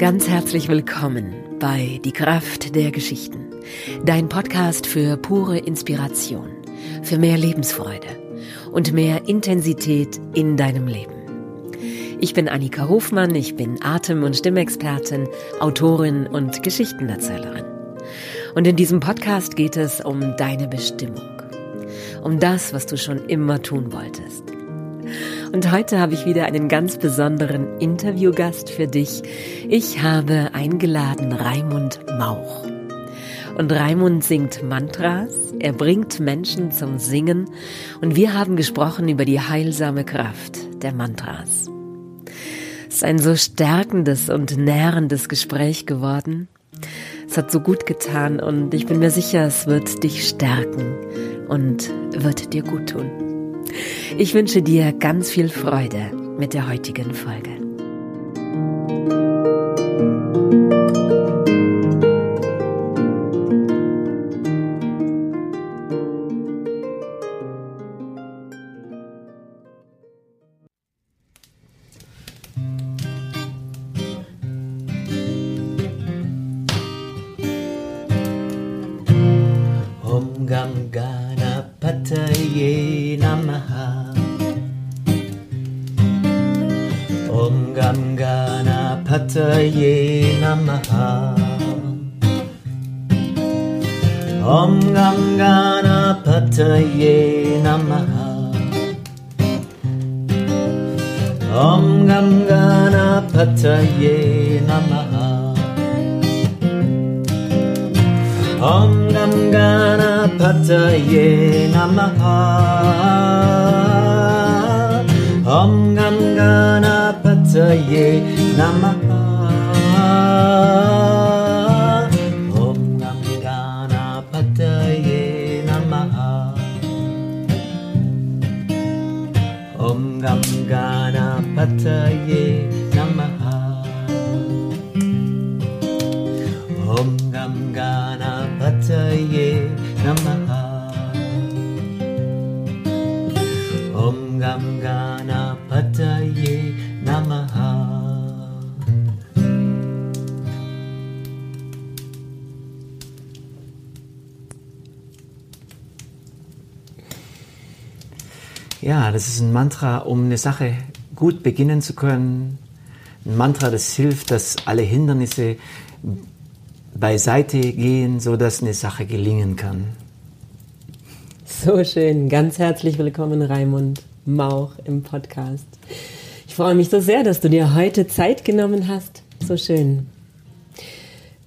Ganz herzlich willkommen bei Die Kraft der Geschichten, dein Podcast für pure Inspiration, für mehr Lebensfreude und mehr Intensität in deinem Leben. Ich bin Annika Hofmann, ich bin Atem- und Stimmexpertin, Autorin und Geschichtenerzählerin. Und in diesem Podcast geht es um deine Bestimmung, um das, was du schon immer tun wolltest. Und heute habe ich wieder einen ganz besonderen Interviewgast für dich. Ich habe eingeladen Raimund Mauch. Und Raimund singt Mantras, er bringt Menschen zum Singen und wir haben gesprochen über die heilsame Kraft der Mantras. Es ist ein so stärkendes und nährendes Gespräch geworden. Es hat so gut getan und ich bin mir sicher, es wird dich stärken und wird dir gut tun. Ich wünsche dir ganz viel Freude mit der heutigen Folge. Gam Ganapataye Namaha Om Gam Ganapataye Ja, das ist ein Mantra, um eine Sache gut beginnen zu können. Ein Mantra, das hilft, dass alle Hindernisse beiseite gehen, sodass eine Sache gelingen kann. So schön. Ganz herzlich willkommen, Raimund Mauch im Podcast. Ich freue mich so sehr, dass du dir heute Zeit genommen hast. So schön.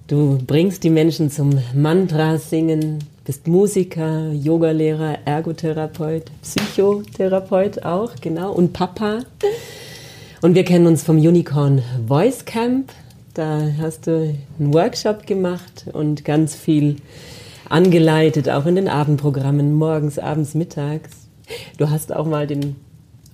Du bringst die Menschen zum Mantra singen, bist Musiker, Yogalehrer, Ergotherapeut, Psychotherapeut auch, genau, und Papa. Und wir kennen uns vom Unicorn Voice Camp. Da hast du einen Workshop gemacht und ganz viel angeleitet, auch in den Abendprogrammen, morgens, abends, mittags. Du hast auch mal den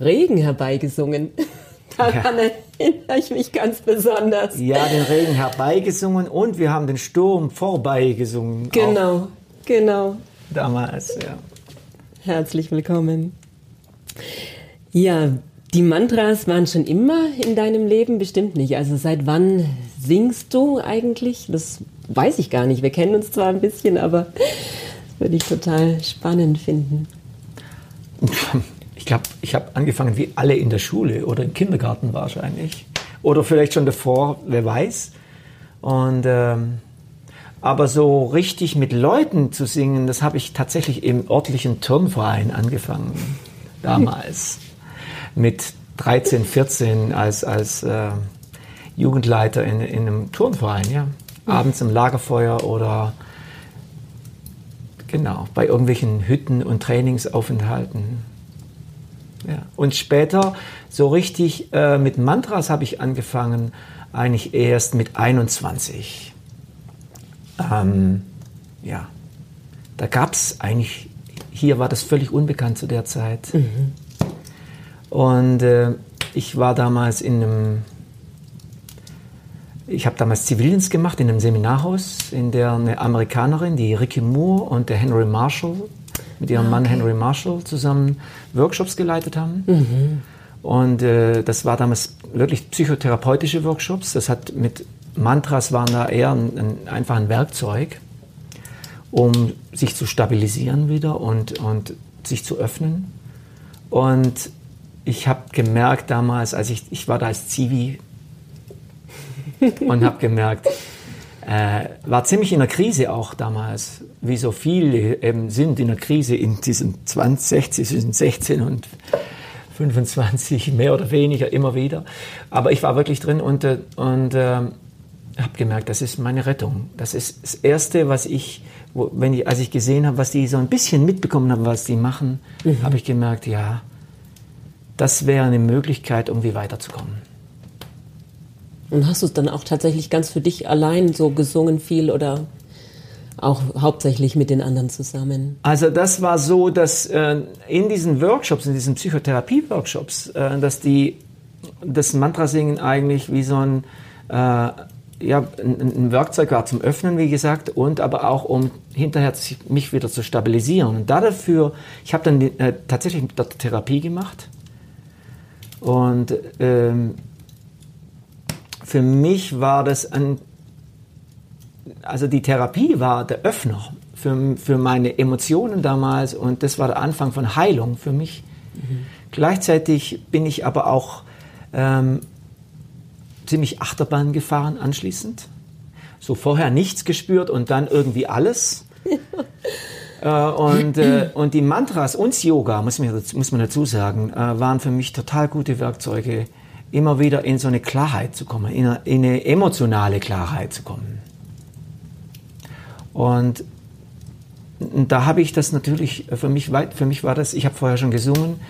Regen herbeigesungen. Daran ja. erinnere ich mich ganz besonders. Ja, den Regen herbeigesungen und wir haben den Sturm vorbeigesungen. Genau. Genau. Damals, ja. Herzlich willkommen. Ja, die Mantras waren schon immer in deinem Leben bestimmt nicht. Also seit wann singst du eigentlich? Das weiß ich gar nicht. Wir kennen uns zwar ein bisschen, aber das würde ich total spannend finden. Ich glaube, ich habe angefangen wie alle in der Schule oder im Kindergarten wahrscheinlich. Oder vielleicht schon davor, wer weiß. Und ähm, aber so richtig mit Leuten zu singen, das habe ich tatsächlich im örtlichen Turnverein angefangen. Damals. mit 13, 14 als, als äh, Jugendleiter in, in einem Turnverein, ja. Abends im Lagerfeuer oder genau, bei irgendwelchen Hütten und Trainingsaufenthalten. Ja. Und später so richtig äh, mit Mantras habe ich angefangen, eigentlich erst mit 21. Ähm, ja, da gab es eigentlich, hier war das völlig unbekannt zu der Zeit. Mhm. Und äh, ich war damals in einem, ich habe damals Zivildienst gemacht in einem Seminarhaus, in der eine Amerikanerin, die Ricky Moore und der Henry Marshall, mit ihrem ah, okay. Mann Henry Marshall zusammen Workshops geleitet haben. Mhm. Und äh, das war damals wirklich psychotherapeutische Workshops. Das hat mit Mantras waren da eher ein, ein, einfach ein Werkzeug, um sich zu stabilisieren wieder und, und sich zu öffnen. Und ich habe gemerkt damals, als ich, ich war da als Zivi und habe gemerkt, äh, war ziemlich in der Krise auch damals, wie so viele eben sind in der Krise in diesen 20, 16, 16 und 25 mehr oder weniger immer wieder. Aber ich war wirklich drin und, äh, und äh, habe gemerkt, das ist meine Rettung. Das ist das Erste, was ich, wo, wenn ich, als ich gesehen habe, was die so ein bisschen mitbekommen haben, was die machen, mhm. habe ich gemerkt, ja, das wäre eine Möglichkeit, irgendwie weiterzukommen. Und hast du es dann auch tatsächlich ganz für dich allein so gesungen viel oder auch hauptsächlich mit den anderen zusammen? Also das war so, dass äh, in diesen Workshops, in diesen Psychotherapie-Workshops, äh, dass die das Mantrasingen eigentlich wie so ein, äh, ja, ein, Werkzeug war zum Öffnen, wie gesagt, und aber auch um hinterher mich wieder zu stabilisieren. Und dafür, ich habe dann äh, tatsächlich Therapie gemacht und ähm, für mich war das ein also die Therapie war der Öffner für, für meine Emotionen damals und das war der Anfang von Heilung für mich. Mhm. Gleichzeitig bin ich aber auch ähm, ziemlich Achterbahn gefahren anschließend. So vorher nichts gespürt und dann irgendwie alles. äh, und, äh, und die Mantras und Yoga, muss man, muss man dazu sagen, äh, waren für mich total gute Werkzeuge, immer wieder in so eine Klarheit zu kommen, in eine, in eine emotionale Klarheit zu kommen. Und da habe ich das natürlich, für mich, für mich war das, ich habe vorher schon gesungen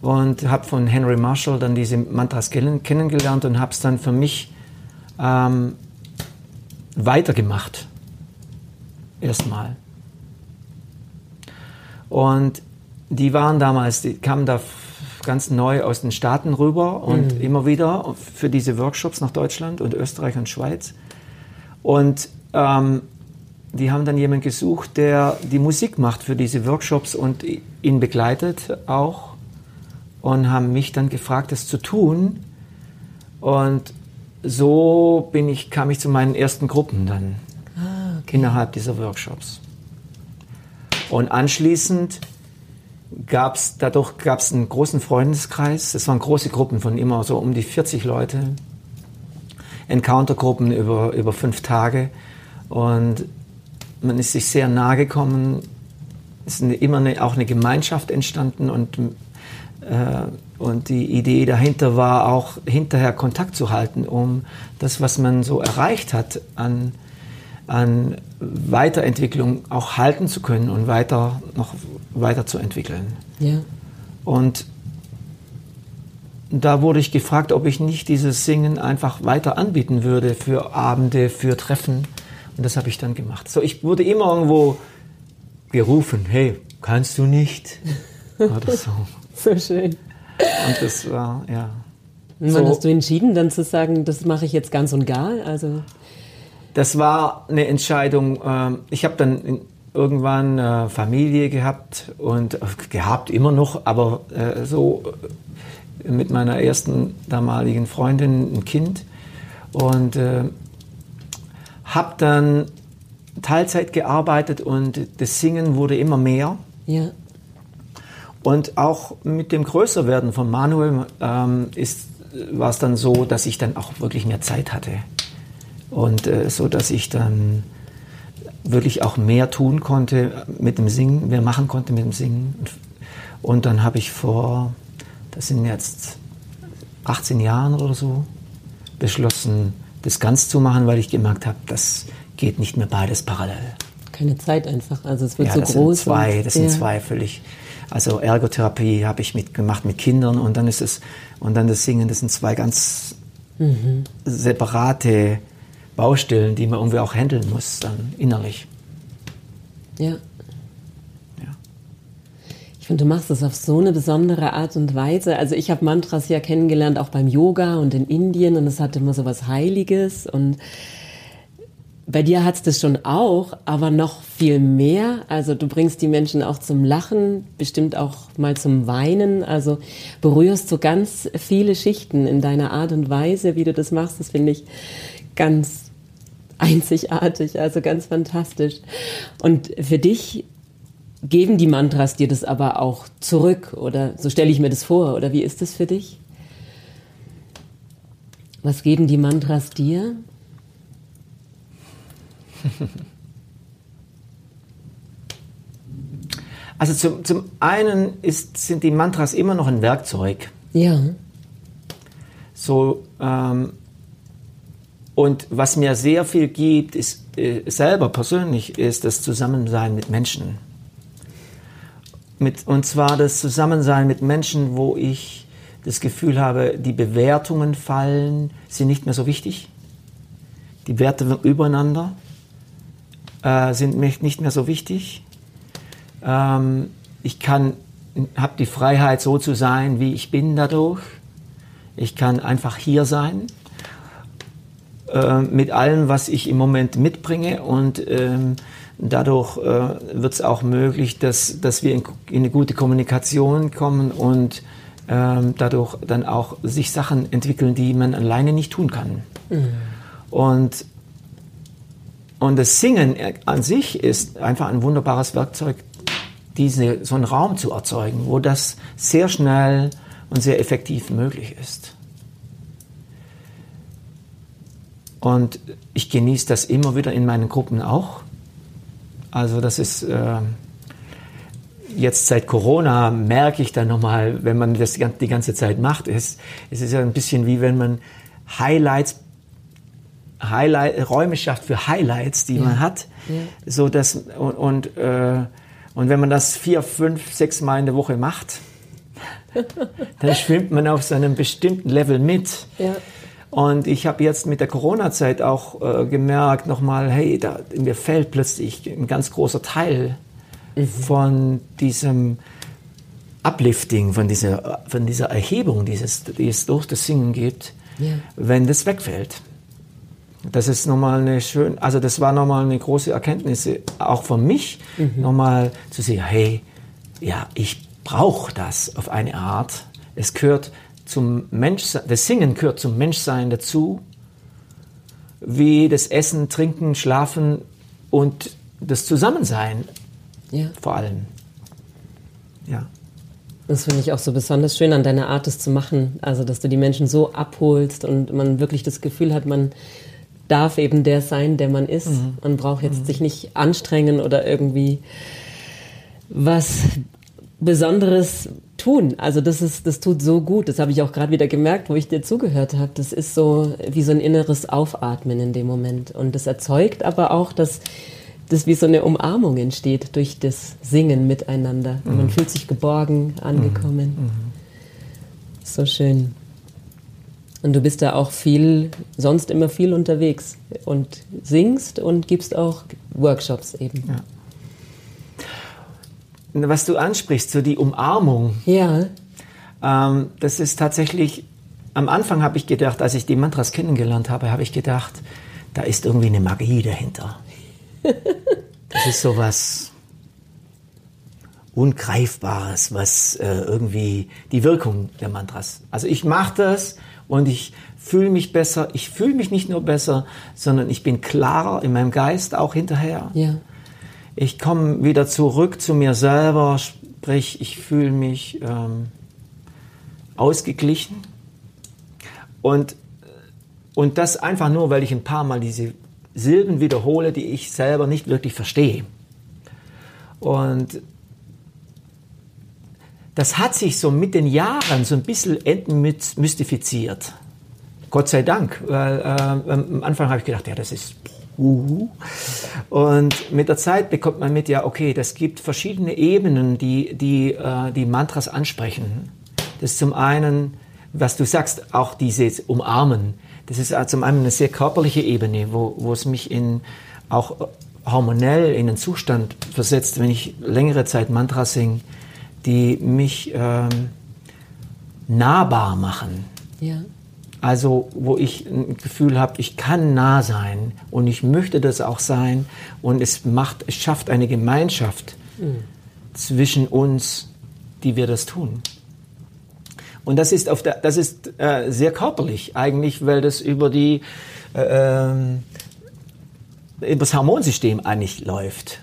und habe von Henry Marshall dann diese Mantras kennengelernt und habe es dann für mich ähm, weitergemacht. Erstmal. Und die waren damals, die kamen da ganz neu aus den Staaten rüber und mhm. immer wieder für diese Workshops nach Deutschland und Österreich und Schweiz. Und ähm, die haben dann jemanden gesucht, der die Musik macht für diese Workshops und ihn begleitet auch und haben mich dann gefragt, das zu tun. Und so bin ich, kam ich zu meinen ersten Gruppen dann ah, okay. innerhalb dieser Workshops. Und anschließend gab es, dadurch gab es einen großen Freundeskreis. Es waren große Gruppen von immer so um die 40 Leute. Encountergruppen über, über fünf Tage. Und man ist sich sehr nahe gekommen. Es ist immer eine, auch eine Gemeinschaft entstanden und, und die Idee dahinter war auch hinterher Kontakt zu halten, um das, was man so erreicht hat an, an Weiterentwicklung auch halten zu können und weiter noch weiterzuentwickeln. Ja. Und da wurde ich gefragt, ob ich nicht dieses Singen einfach weiter anbieten würde für Abende, für Treffen und das habe ich dann gemacht. So, ich wurde immer irgendwo gerufen, hey, kannst du nicht? Oder so. so schön. Und das war, ja. Und wann so, hast du entschieden, dann zu sagen, das mache ich jetzt ganz und gar? Also das war eine Entscheidung. Ähm, ich habe dann irgendwann äh, Familie gehabt und äh, gehabt immer noch, aber äh, so mit meiner ersten damaligen Freundin ein Kind und habe dann Teilzeit gearbeitet und das Singen wurde immer mehr. Ja. Und auch mit dem Größerwerden von Manuel ähm, war es dann so, dass ich dann auch wirklich mehr Zeit hatte. Und äh, so, dass ich dann wirklich auch mehr tun konnte mit dem Singen, mehr machen konnte mit dem Singen. Und dann habe ich vor, das sind jetzt 18 Jahren oder so, beschlossen, das ganz zu machen, weil ich gemerkt habe, das geht nicht mehr beides parallel. Keine Zeit einfach, also es wird ja, so das groß. Sind zwei, das sind zwei völlig. Also Ergotherapie habe ich mitgemacht mit Kindern und dann ist es und dann das Singen, das sind zwei ganz mhm. separate Baustellen, die man irgendwie auch handeln muss dann innerlich. Ja. Ich finde, du machst das auf so eine besondere Art und Weise. Also ich habe Mantras ja kennengelernt, auch beim Yoga und in Indien und es hatte immer so was Heiliges und bei dir hat es das schon auch, aber noch viel mehr. Also du bringst die Menschen auch zum Lachen, bestimmt auch mal zum Weinen. Also berührst so ganz viele Schichten in deiner Art und Weise, wie du das machst. Das finde ich ganz einzigartig, also ganz fantastisch. Und für dich geben die Mantras dir das aber auch zurück oder so stelle ich mir das vor oder wie ist das für dich? Was geben die Mantras dir? Also zum, zum einen ist, sind die Mantras immer noch ein Werkzeug. Ja. So, ähm, und was mir sehr viel gibt, ist äh, selber persönlich, ist das Zusammensein mit Menschen. Mit, und zwar das Zusammensein mit Menschen, wo ich das Gefühl habe, die Bewertungen fallen, sind nicht mehr so wichtig. Die Werte übereinander äh, sind nicht mehr so wichtig. Ähm, ich kann, habe die Freiheit, so zu sein, wie ich bin dadurch. Ich kann einfach hier sein äh, mit allem, was ich im Moment mitbringe und ähm, dadurch äh, wird es auch möglich, dass, dass wir in, in eine gute Kommunikation kommen und ähm, dadurch dann auch sich Sachen entwickeln, die man alleine nicht tun kann. Mhm. Und, und das Singen an sich ist einfach ein wunderbares Werkzeug, diese, so einen Raum zu erzeugen, wo das sehr schnell und sehr effektiv möglich ist. Und ich genieße das immer wieder in meinen Gruppen auch. Also das ist äh, jetzt seit Corona merke ich dann nochmal, wenn man das die ganze Zeit macht, ist, es ist ja ein bisschen wie wenn man Highlights Highlight, Räume schafft für Highlights, die ja. man hat, ja. so dass und, und äh, und wenn man das vier, fünf, sechs Mal in der Woche macht, dann schwimmt man auf so einem bestimmten Level mit. Ja. Und ich habe jetzt mit der Corona-Zeit auch äh, gemerkt, nochmal, hey, da, mir fällt plötzlich ein ganz großer Teil mhm. von diesem Uplifting, von dieser, von dieser Erhebung, die es durch das Singen gibt, wenn das wegfällt. Das ist nochmal eine schön, also das war nochmal eine große Erkenntnis, auch für mich, mhm. nochmal zu sehen, hey, ja, ich brauche das auf eine Art. Es gehört zum Menschsein, das Singen gehört zum Menschsein dazu, wie das Essen, Trinken, Schlafen und das Zusammensein ja. vor allem. Ja. Das finde ich auch so besonders schön an deiner Art, es zu machen. Also, dass du die Menschen so abholst und man wirklich das Gefühl hat, man darf eben der sein, der man ist. Mhm. Man braucht jetzt mhm. sich nicht anstrengen oder irgendwie was Besonderes tun. Also das ist, das tut so gut. Das habe ich auch gerade wieder gemerkt, wo ich dir zugehört habe. Das ist so wie so ein inneres Aufatmen in dem Moment. Und das erzeugt aber auch, dass das wie so eine Umarmung entsteht durch das Singen miteinander. Mhm. Man fühlt sich geborgen, angekommen. Mhm. mhm. So schön. Und du bist da auch viel, sonst immer viel unterwegs und singst und gibst auch Workshops eben. Ja. Was du ansprichst, so die Umarmung. Ja. Ähm, das ist tatsächlich, am Anfang habe ich gedacht, als ich die Mantras kennengelernt habe, habe ich gedacht, da ist irgendwie eine Magie dahinter. das ist so was Ungreifbares, was äh, irgendwie die Wirkung der Mantras. Also ich mache das und ich fühle mich besser. Ich fühle mich nicht nur besser, sondern ich bin klarer in meinem Geist auch hinterher. Ja. Ich komme wieder zurück zu mir selber, sprich, ich fühle mich ähm, ausgeglichen. Und, und das einfach nur, weil ich ein paar Mal diese Silben wiederhole, die ich selber nicht wirklich verstehe. Und das hat sich so mit den Jahren so ein bisschen entmystifiziert. Gott sei Dank, weil äh, am Anfang habe ich gedacht, ja, das ist uh. Und mit der Zeit bekommt man mit, ja, okay, das gibt verschiedene Ebenen, die die, äh, die Mantras ansprechen. Das ist zum einen, was du sagst, auch dieses Umarmen. Das ist zum einen eine sehr körperliche Ebene, wo, wo es mich in auch hormonell in einen Zustand versetzt, wenn ich längere Zeit Mantra singe, die mich ähm, nahbar machen. Ja. Also wo ich ein Gefühl habe, ich kann nah sein und ich möchte das auch sein und es macht, es schafft eine Gemeinschaft mhm. zwischen uns, die wir das tun. Und das ist, auf der, das ist äh, sehr körperlich eigentlich, weil das über die, äh, ähm, das Hormonsystem eigentlich läuft.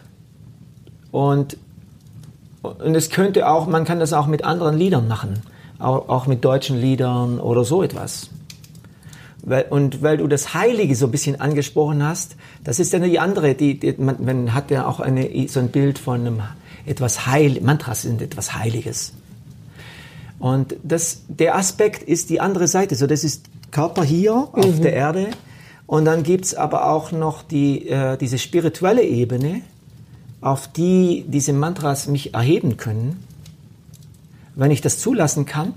Und, und es könnte auch, man kann das auch mit anderen Liedern machen, auch, auch mit deutschen Liedern oder so etwas. Weil, und weil du das Heilige so ein bisschen angesprochen hast, das ist dann die andere, die, die man, man, hat ja auch eine, so ein Bild von einem etwas Heil, Mantras sind etwas Heiliges. Und das, der Aspekt ist die andere Seite. So, das ist Körper hier mhm. auf der Erde. Und dann gibt's aber auch noch die, äh, diese spirituelle Ebene, auf die diese Mantras mich erheben können, wenn ich das zulassen kann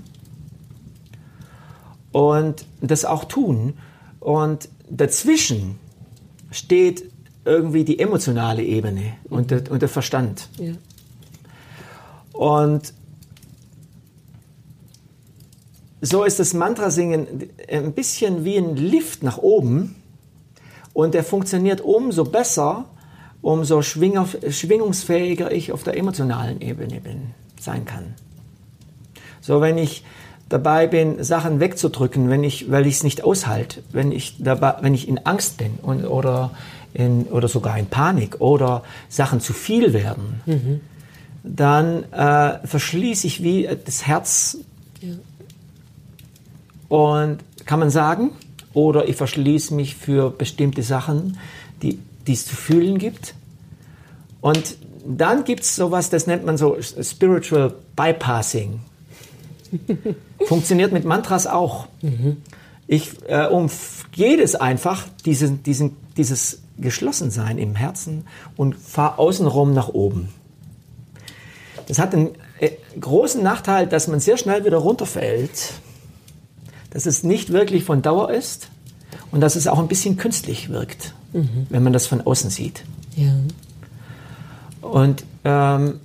und das auch tun. Und dazwischen steht irgendwie die emotionale Ebene und der, und der Verstand. Ja. Und so ist das Mantrasingen ein bisschen wie ein Lift nach oben und der funktioniert umso besser, umso schwingungsfähiger ich auf der emotionalen Ebene bin, sein kann. So, wenn ich dabei bin, Sachen wegzudrücken, wenn ich, weil ich es nicht aushalte, wenn ich dabei, wenn ich in Angst bin und, oder in, oder sogar in Panik oder Sachen zu viel werden, mhm. dann äh, verschließe ich wie das Herz ja. und kann man sagen, oder ich verschließe mich für bestimmte Sachen, die, die es zu fühlen gibt. Und dann gibt es sowas, das nennt man so Spiritual Bypassing. Funktioniert mit Mantras auch. Mhm. Ich äh, umgehe es einfach, diesen, diesen, dieses Geschlossensein im Herzen und fahre außenrum nach oben. Das hat einen äh, großen Nachteil, dass man sehr schnell wieder runterfällt, dass es nicht wirklich von Dauer ist und dass es auch ein bisschen künstlich wirkt, mhm. wenn man das von außen sieht. Ja. Und, ähm,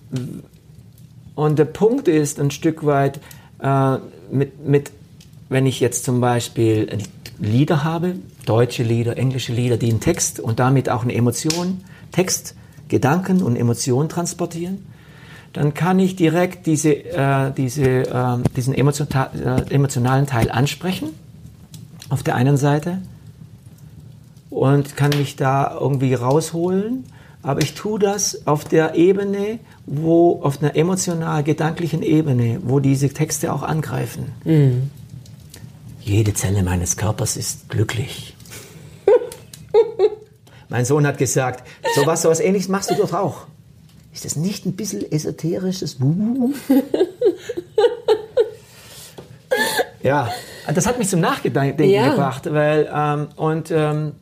und der Punkt ist ein Stück weit, äh, mit, mit, wenn ich jetzt zum Beispiel Lieder habe, deutsche Lieder, englische Lieder, die einen Text und damit auch eine Emotion, Text, Gedanken und Emotionen transportieren, dann kann ich direkt diese, äh, diese, äh, diesen emotion äh, emotionalen Teil ansprechen, auf der einen Seite, und kann mich da irgendwie rausholen aber ich tue das auf der Ebene, wo, auf einer emotional-gedanklichen Ebene, wo diese Texte auch angreifen. Mhm. Jede Zelle meines Körpers ist glücklich. mein Sohn hat gesagt, sowas, sowas ähnliches machst du doch auch. Ist das nicht ein bisschen esoterisches ja, das hat mich zum Nachdenken ja. gebracht, weil, ähm, und ähm,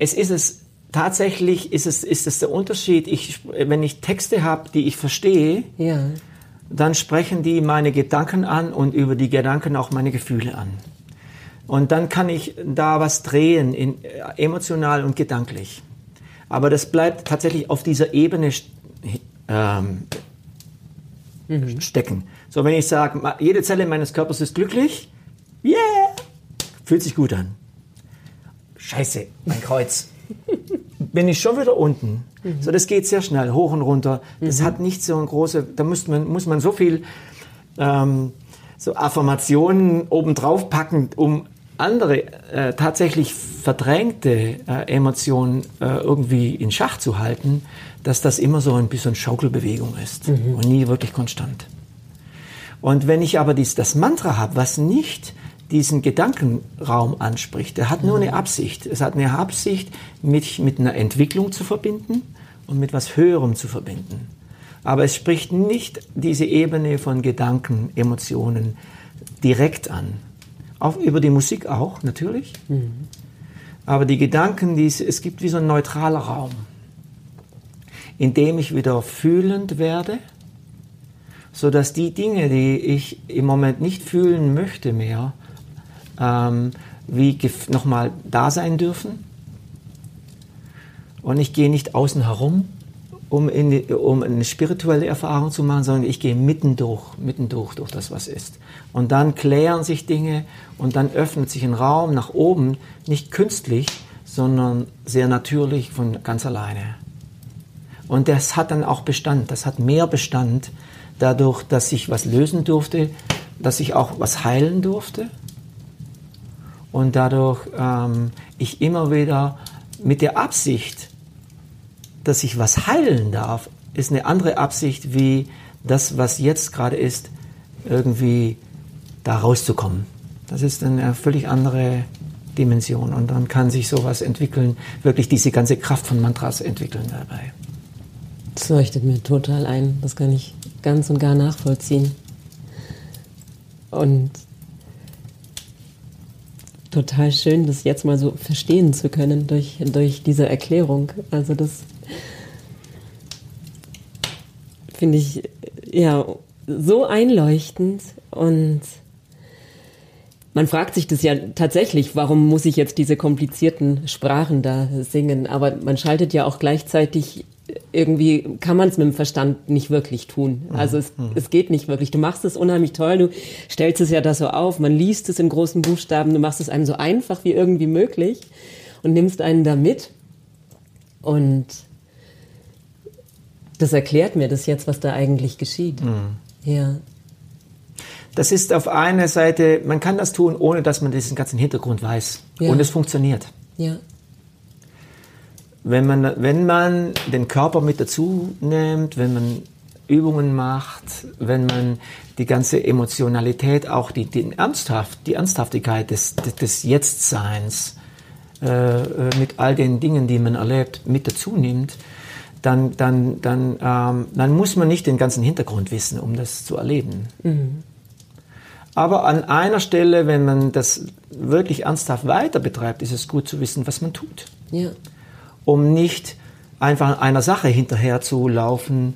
es ist es, tatsächlich ist es, ist es der Unterschied. Ich, wenn ich Texte habe, die ich verstehe, ja. dann sprechen die meine Gedanken an und über die Gedanken auch meine Gefühle an. Und dann kann ich da was drehen, in, äh, emotional und gedanklich. Aber das bleibt tatsächlich auf dieser Ebene ähm, mhm. stecken. So, wenn ich sage, jede Zelle meines Körpers ist glücklich, yeah, fühlt sich gut an. Scheiße, mein Kreuz bin ich schon wieder unten. Mhm. So, das geht sehr schnell, hoch und runter. Das mhm. hat nicht so ein große, da muss man, muss man so viel ähm, so Affirmationen obendrauf packen, um andere äh, tatsächlich verdrängte äh, Emotionen äh, irgendwie in Schach zu halten, dass das immer so ein bisschen Schaukelbewegung ist mhm. und nie wirklich konstant. Und wenn ich aber dies, das Mantra habe, was nicht diesen Gedankenraum anspricht. Er hat nur eine Absicht. Es hat eine Absicht, mich mit einer Entwicklung zu verbinden und mit was Höherem zu verbinden. Aber es spricht nicht diese Ebene von Gedanken, Emotionen direkt an. Auch über die Musik auch, natürlich. Mhm. Aber die Gedanken, die, es gibt wie so ein neutraler Raum, in dem ich wieder fühlend werde, so dass die Dinge, die ich im Moment nicht fühlen möchte mehr, ähm, wie nochmal da sein dürfen. Und ich gehe nicht außen herum, um, in, um eine spirituelle Erfahrung zu machen, sondern ich gehe mitten durch, mitten durch, durch das, was ist. Und dann klären sich Dinge und dann öffnet sich ein Raum nach oben, nicht künstlich, sondern sehr natürlich von ganz alleine. Und das hat dann auch Bestand, das hat mehr Bestand dadurch, dass ich was lösen durfte, dass ich auch was heilen durfte und dadurch ähm, ich immer wieder mit der Absicht, dass ich was heilen darf, ist eine andere Absicht wie das, was jetzt gerade ist, irgendwie da rauszukommen. Das ist eine völlig andere Dimension und dann kann sich sowas entwickeln, wirklich diese ganze Kraft von Mantras entwickeln dabei. Das leuchtet mir total ein, das kann ich ganz und gar nachvollziehen. Und total schön, das jetzt mal so verstehen zu können durch, durch diese Erklärung. Also das finde ich ja so einleuchtend und man fragt sich das ja tatsächlich, warum muss ich jetzt diese komplizierten Sprachen da singen? Aber man schaltet ja auch gleichzeitig irgendwie kann man es mit dem Verstand nicht wirklich tun. Also es, mhm. es geht nicht wirklich. Du machst es unheimlich toll, du stellst es ja da so auf, man liest es in großen Buchstaben, du machst es einem so einfach wie irgendwie möglich und nimmst einen da mit. Und das erklärt mir das jetzt, was da eigentlich geschieht. Mhm. Ja. Das ist auf einer Seite, man kann das tun, ohne dass man diesen ganzen Hintergrund weiß. Ja. Und es funktioniert. Ja. Wenn man, wenn man den Körper mit dazu nimmt, wenn man Übungen macht, wenn man die ganze Emotionalität, auch die, die, Ernsthaft, die Ernsthaftigkeit des, des Jetztseins äh, äh, mit all den Dingen, die man erlebt, mit dazu nimmt, dann, dann, dann, ähm, dann muss man nicht den ganzen Hintergrund wissen, um das zu erleben. Mhm. Aber an einer Stelle, wenn man das wirklich ernsthaft weiter betreibt, ist es gut zu wissen, was man tut. Ja. Um nicht einfach einer Sache hinterher zu laufen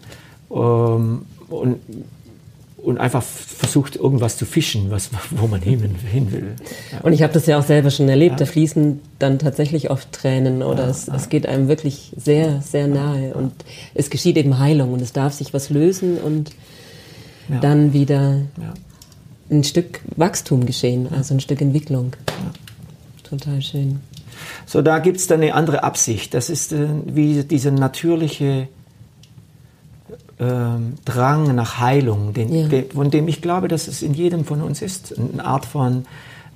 ähm, und, und einfach versucht, irgendwas zu fischen, was, wo man hin, hin will. Ja. Und ich habe das ja auch selber schon erlebt, ja. da fließen dann tatsächlich oft Tränen oder ja, es, es, geht einem wirklich sehr, sehr nahe und es geschieht eben Heilung und es darf sich was lösen und dann wieder ein Stück Wachstum geschehen, also ein Stück Entwicklung. Total schön. So, da gibt es dann eine andere Absicht. Das ist äh, wie dieser natürliche äh, Drang nach Heilung, den, ja. de, von dem ich glaube, dass es in jedem von uns ist. Eine Art von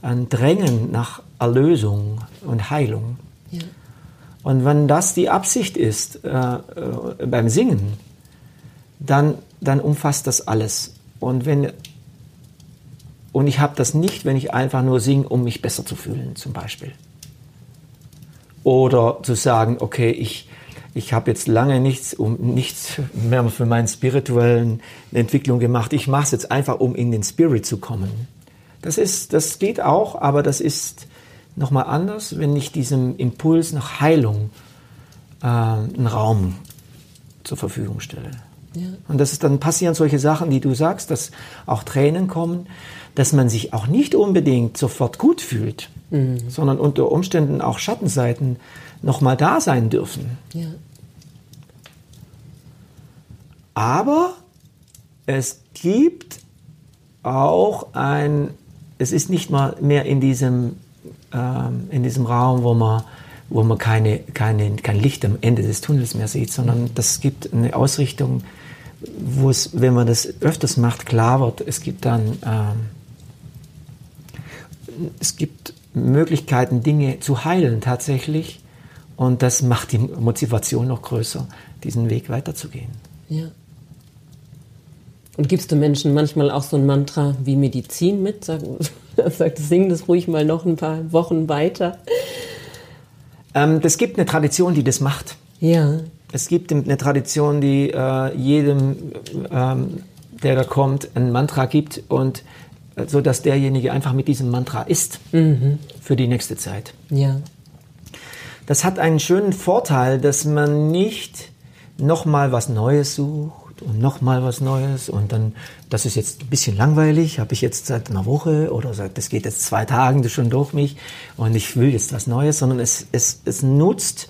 ein Drängen nach Erlösung und Heilung. Ja. Und wenn das die Absicht ist äh, äh, beim Singen, dann, dann umfasst das alles. Und wenn und ich habe das nicht, wenn ich einfach nur singe, um mich besser zu fühlen, zum Beispiel. Oder zu sagen, okay, ich, ich habe jetzt lange nichts, um, nichts mehr für meine spirituellen Entwicklung gemacht. Ich mache es jetzt einfach, um in den Spirit zu kommen. Das, ist, das geht auch, aber das ist nochmal anders, wenn ich diesem Impuls nach Heilung äh, einen Raum zur Verfügung stelle. Ja. Und das ist, dann passieren solche Sachen, die du sagst, dass auch Tränen kommen, dass man sich auch nicht unbedingt sofort gut fühlt, mhm. sondern unter Umständen auch Schattenseiten nochmal da sein dürfen. Ja. Aber es gibt auch ein, es ist nicht mal mehr in diesem, ähm, in diesem Raum, wo man, wo man keine, keine, kein Licht am Ende des Tunnels mehr sieht, sondern das gibt eine Ausrichtung, wo es, wenn man das öfters macht, klar wird, es gibt dann ähm, es gibt Möglichkeiten, Dinge zu heilen tatsächlich. Und das macht die Motivation noch größer, diesen Weg weiterzugehen. Ja. Und gibst du Menschen manchmal auch so ein Mantra wie Medizin mit? Sag, sag sing das ruhig mal noch ein paar Wochen weiter. Ähm, es gibt eine Tradition, die das macht. Ja. Es gibt eine Tradition, die äh, jedem, ähm, der da kommt, ein Mantra gibt und so dass derjenige einfach mit diesem Mantra ist mhm. für die nächste Zeit. Ja. Das hat einen schönen Vorteil, dass man nicht nochmal was Neues sucht und nochmal was Neues und dann, das ist jetzt ein bisschen langweilig, habe ich jetzt seit einer Woche oder seit, das geht jetzt zwei Tagen schon durch mich und ich will jetzt was Neues, sondern es, es, es nutzt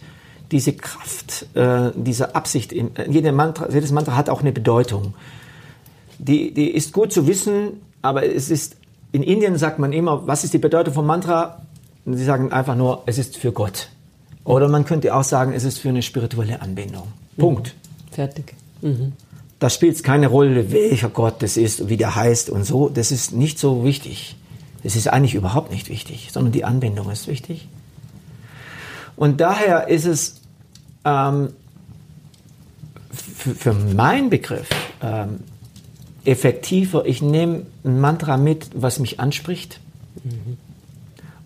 diese Kraft, äh, diese Absicht. In, jede Mantra, jedes Mantra hat auch eine Bedeutung. Die, die ist gut zu wissen, aber es ist, in Indien sagt man immer, was ist die Bedeutung von Mantra? Und sie sagen einfach nur, es ist für Gott. Oder man könnte auch sagen, es ist für eine spirituelle Anbindung. Punkt. Mhm. Fertig. Mhm. Da spielt es keine Rolle, welcher Gott das ist, wie der heißt und so. Das ist nicht so wichtig. Es ist eigentlich überhaupt nicht wichtig, sondern die Anbindung ist wichtig. Und daher ist es ähm, für, für meinen Begriff ähm, effektiver, ich nehme ein Mantra mit, was mich anspricht. Mhm.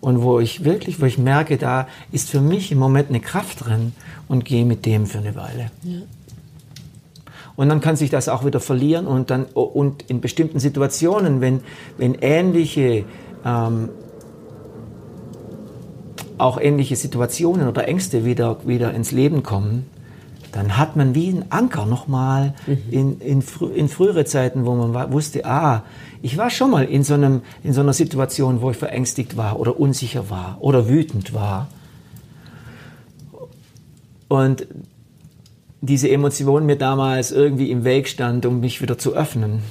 Und wo ich wirklich, wo ich merke, da ist für mich im Moment eine Kraft drin und gehe mit dem für eine Weile. Ja. Und dann kann sich das auch wieder verlieren und dann und in bestimmten Situationen, wenn, wenn ähnliche ähm, auch ähnliche Situationen oder Ängste wieder, wieder ins Leben kommen, dann hat man wie einen Anker nochmal mhm. in, in, frü in frühere Zeiten, wo man wusste, ah, ich war schon mal in so, einem, in so einer Situation, wo ich verängstigt war oder unsicher war oder wütend war. Und diese Emotion mir damals irgendwie im Weg stand, um mich wieder zu öffnen,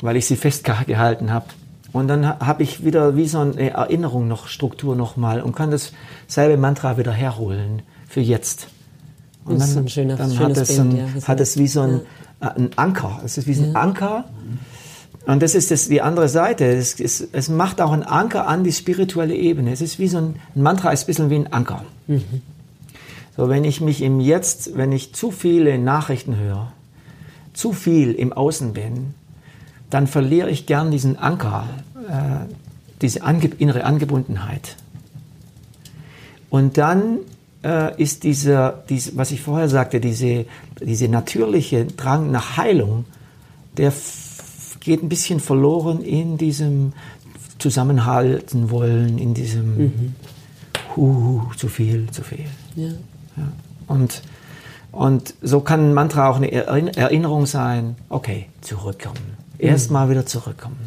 weil ich sie festgehalten habe. Und dann habe ich wieder wie so eine Erinnerung noch, Struktur nochmal und kann dasselbe Mantra wieder herholen für jetzt. Und das dann, ist ein schöner, dann hat, es ein, ja, hat es wie so ein, ja. ein, Anker. Es ist wie ein. Anker. Und das ist das, die andere Seite. Es, es, es, macht auch einen Anker an die spirituelle Ebene. Es ist wie so ein, ein Mantra, ist ein bisschen wie ein Anker. Mhm. So, wenn ich mich im Jetzt, wenn ich zu viele Nachrichten höre, zu viel im Außen bin, dann verliere ich gern diesen Anker, äh, diese ange innere Angebundenheit. Und dann äh, ist dieser, dies, was ich vorher sagte, diese, diese natürliche Drang nach Heilung, der geht ein bisschen verloren in diesem Zusammenhalten wollen, in diesem mhm. Hu, zu viel, zu viel. Ja. ja. Und, und so kann ein Mantra auch eine Erinnerung sein, okay, zurückkommen. Erstmal mhm. wieder zurückkommen.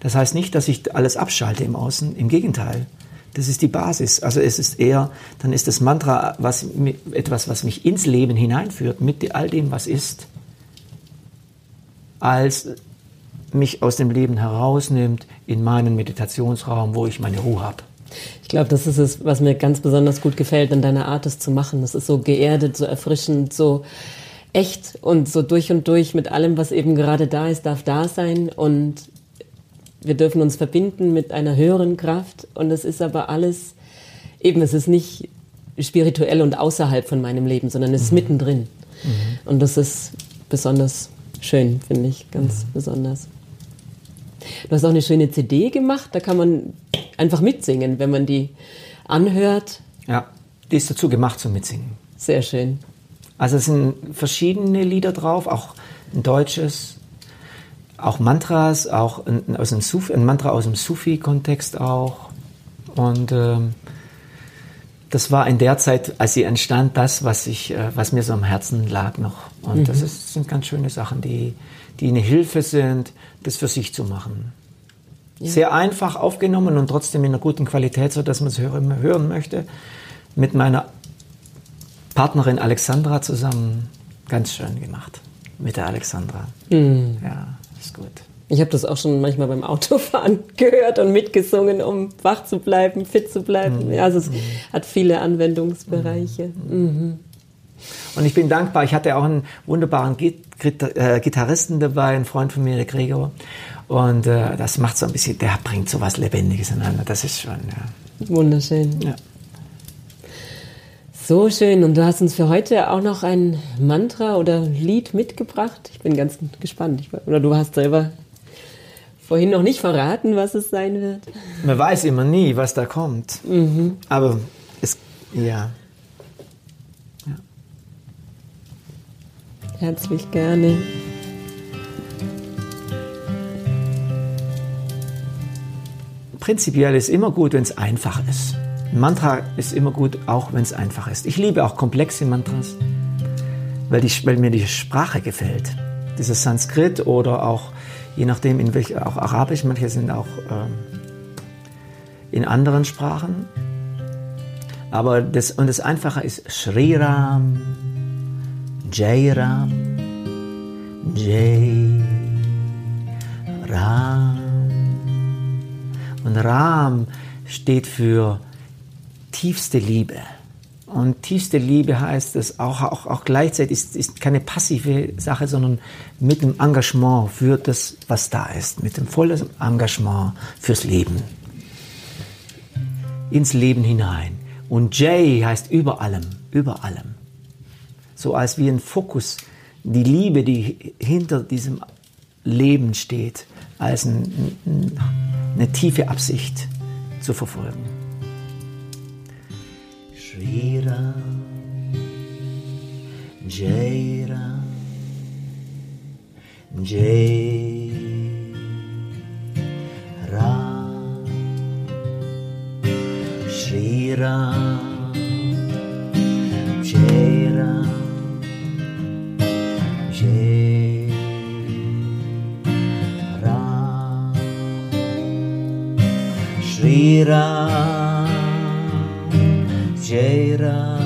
Das heißt nicht, dass ich alles abschalte im Außen, im Gegenteil. Das ist die Basis. Also es ist eher, dann ist das Mantra was, etwas, was mich ins Leben hineinführt, mit all dem, was ist, als mich aus dem Leben herausnimmt in meinen Meditationsraum, wo ich meine Ruhe habe. Ich glaube, das ist es, was mir ganz besonders gut gefällt an deiner Art, es zu machen. Das ist so geerdet, so erfrischend, so echt und so durch und durch mit allem, was eben gerade da ist, darf da sein. Und wir dürfen uns verbinden mit einer höheren Kraft und es ist aber alles, eben es ist nicht spirituell und außerhalb von meinem Leben, sondern es ist mhm. mittendrin. Mhm. Und das ist besonders schön, finde ich, ganz mhm. besonders. Du hast auch eine schöne CD gemacht, da kann man einfach mitsingen, wenn man die anhört. Ja, die ist dazu gemacht zum Mitsingen. Sehr schön. Also es sind verschiedene Lieder drauf, auch ein deutsches, auch Mantras, auch ein, aus dem Sufi, ein Mantra aus dem Sufi-Kontext auch. Und ähm, das war in der Zeit, als sie entstand, das, was, ich, äh, was mir so am Herzen lag noch. Und mhm. das ist, sind ganz schöne Sachen, die, die eine Hilfe sind, das für sich zu machen. Ja. Sehr einfach aufgenommen und trotzdem in einer guten Qualität, so dass man es hören, hören möchte. Mit meiner Partnerin Alexandra zusammen. Ganz schön gemacht. Mit der Alexandra. Mhm. Ja ist gut. Ich habe das auch schon manchmal beim Autofahren gehört und mitgesungen, um wach zu bleiben, fit zu bleiben. Mhm. Also es mhm. hat viele Anwendungsbereiche. Mhm. mhm. Und ich bin dankbar. Ich hatte auch einen wunderbaren äh, Gitarristen dabei, ein Freund von mir, der Gregor. Und äh, das macht so ein bisschen, der bringt so was Lebendiges ineinander. Das ist schon, ja. Wunderschön. Ja. So schön. Und du hast uns für heute auch noch ein Mantra oder Lied mitgebracht. Ich bin ganz gespannt. Oder du hast selber vorhin noch nicht verraten, was es sein wird. Man weiß immer nie, was da kommt. Mhm. Aber es, ja. ja. Herzlich gerne. Prinzipiell ist immer gut, wenn es einfach ist. Ein Mantra ist immer gut, auch wenn es einfach ist. Ich liebe auch komplexe Mantras, weil, die, weil mir die Sprache gefällt. Dieses Sanskrit oder auch, je nachdem, in welch, auch Arabisch, manche sind auch ähm, in anderen Sprachen. Aber das, und das Einfache ist Shri Ram, Jai Ram, Jai Ram. Und Ram steht für tiefste Liebe. Und tiefste Liebe heißt es auch, auch, auch gleichzeitig ist, ist keine passive Sache, sondern mit dem Engagement für das, was da ist, mit dem vollen Engagement fürs Leben. Ins Leben hinein. Und J heißt über allem, über allem. So als wie ein Fokus, die Liebe, die hinter diesem Leben steht, als ein, eine tiefe Absicht zu verfolgen. Shri Ram, Jai Ram, Jai Ram, Shri Ram, Jai Ram, Jai Jai Ram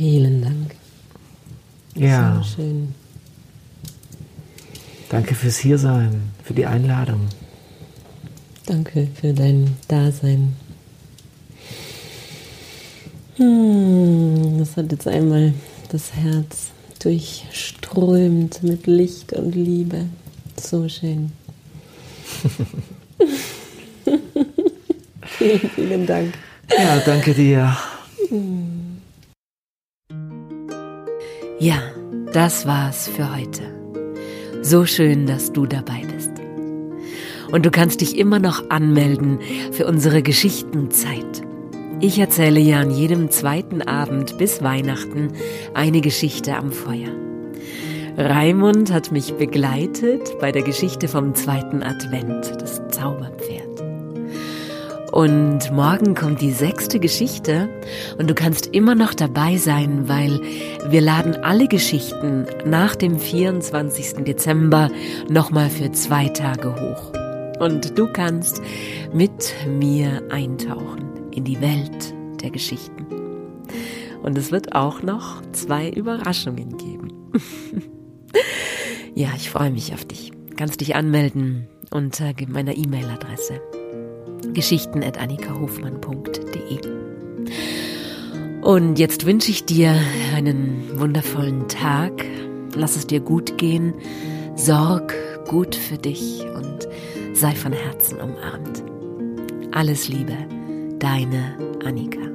Vielen Dank. Ja, So schön. danke fürs Hiersein, für die Einladung. Danke für dein Dasein. Hm, das hat jetzt einmal das Herz durchströmt mit Licht und Liebe. So schön. vielen, vielen Dank. Ja, danke dir. Ja, das war's für heute. So schön, dass du dabei bist. Und du kannst dich immer noch anmelden für unsere Geschichtenzeit. Ich erzähle ja an jedem zweiten Abend bis Weihnachten eine Geschichte am Feuer. Raimund hat mich begleitet bei der Geschichte vom zweiten Advent, das Zauberpferd. Und morgen kommt die sechste Geschichte und du kannst immer noch dabei sein, weil wir laden alle Geschichten nach dem 24. Dezember nochmal für zwei Tage hoch. Und du kannst mit mir eintauchen in die Welt der Geschichten. Und es wird auch noch zwei Überraschungen geben. ja, ich freue mich auf dich. Kannst dich anmelden unter meiner E-Mail-Adresse geschichten.annikahofmann.de. Und jetzt wünsche ich dir einen wundervollen Tag. Lass es dir gut gehen. Sorg gut für dich und sei von Herzen umarmt. Alles Liebe, deine Annika.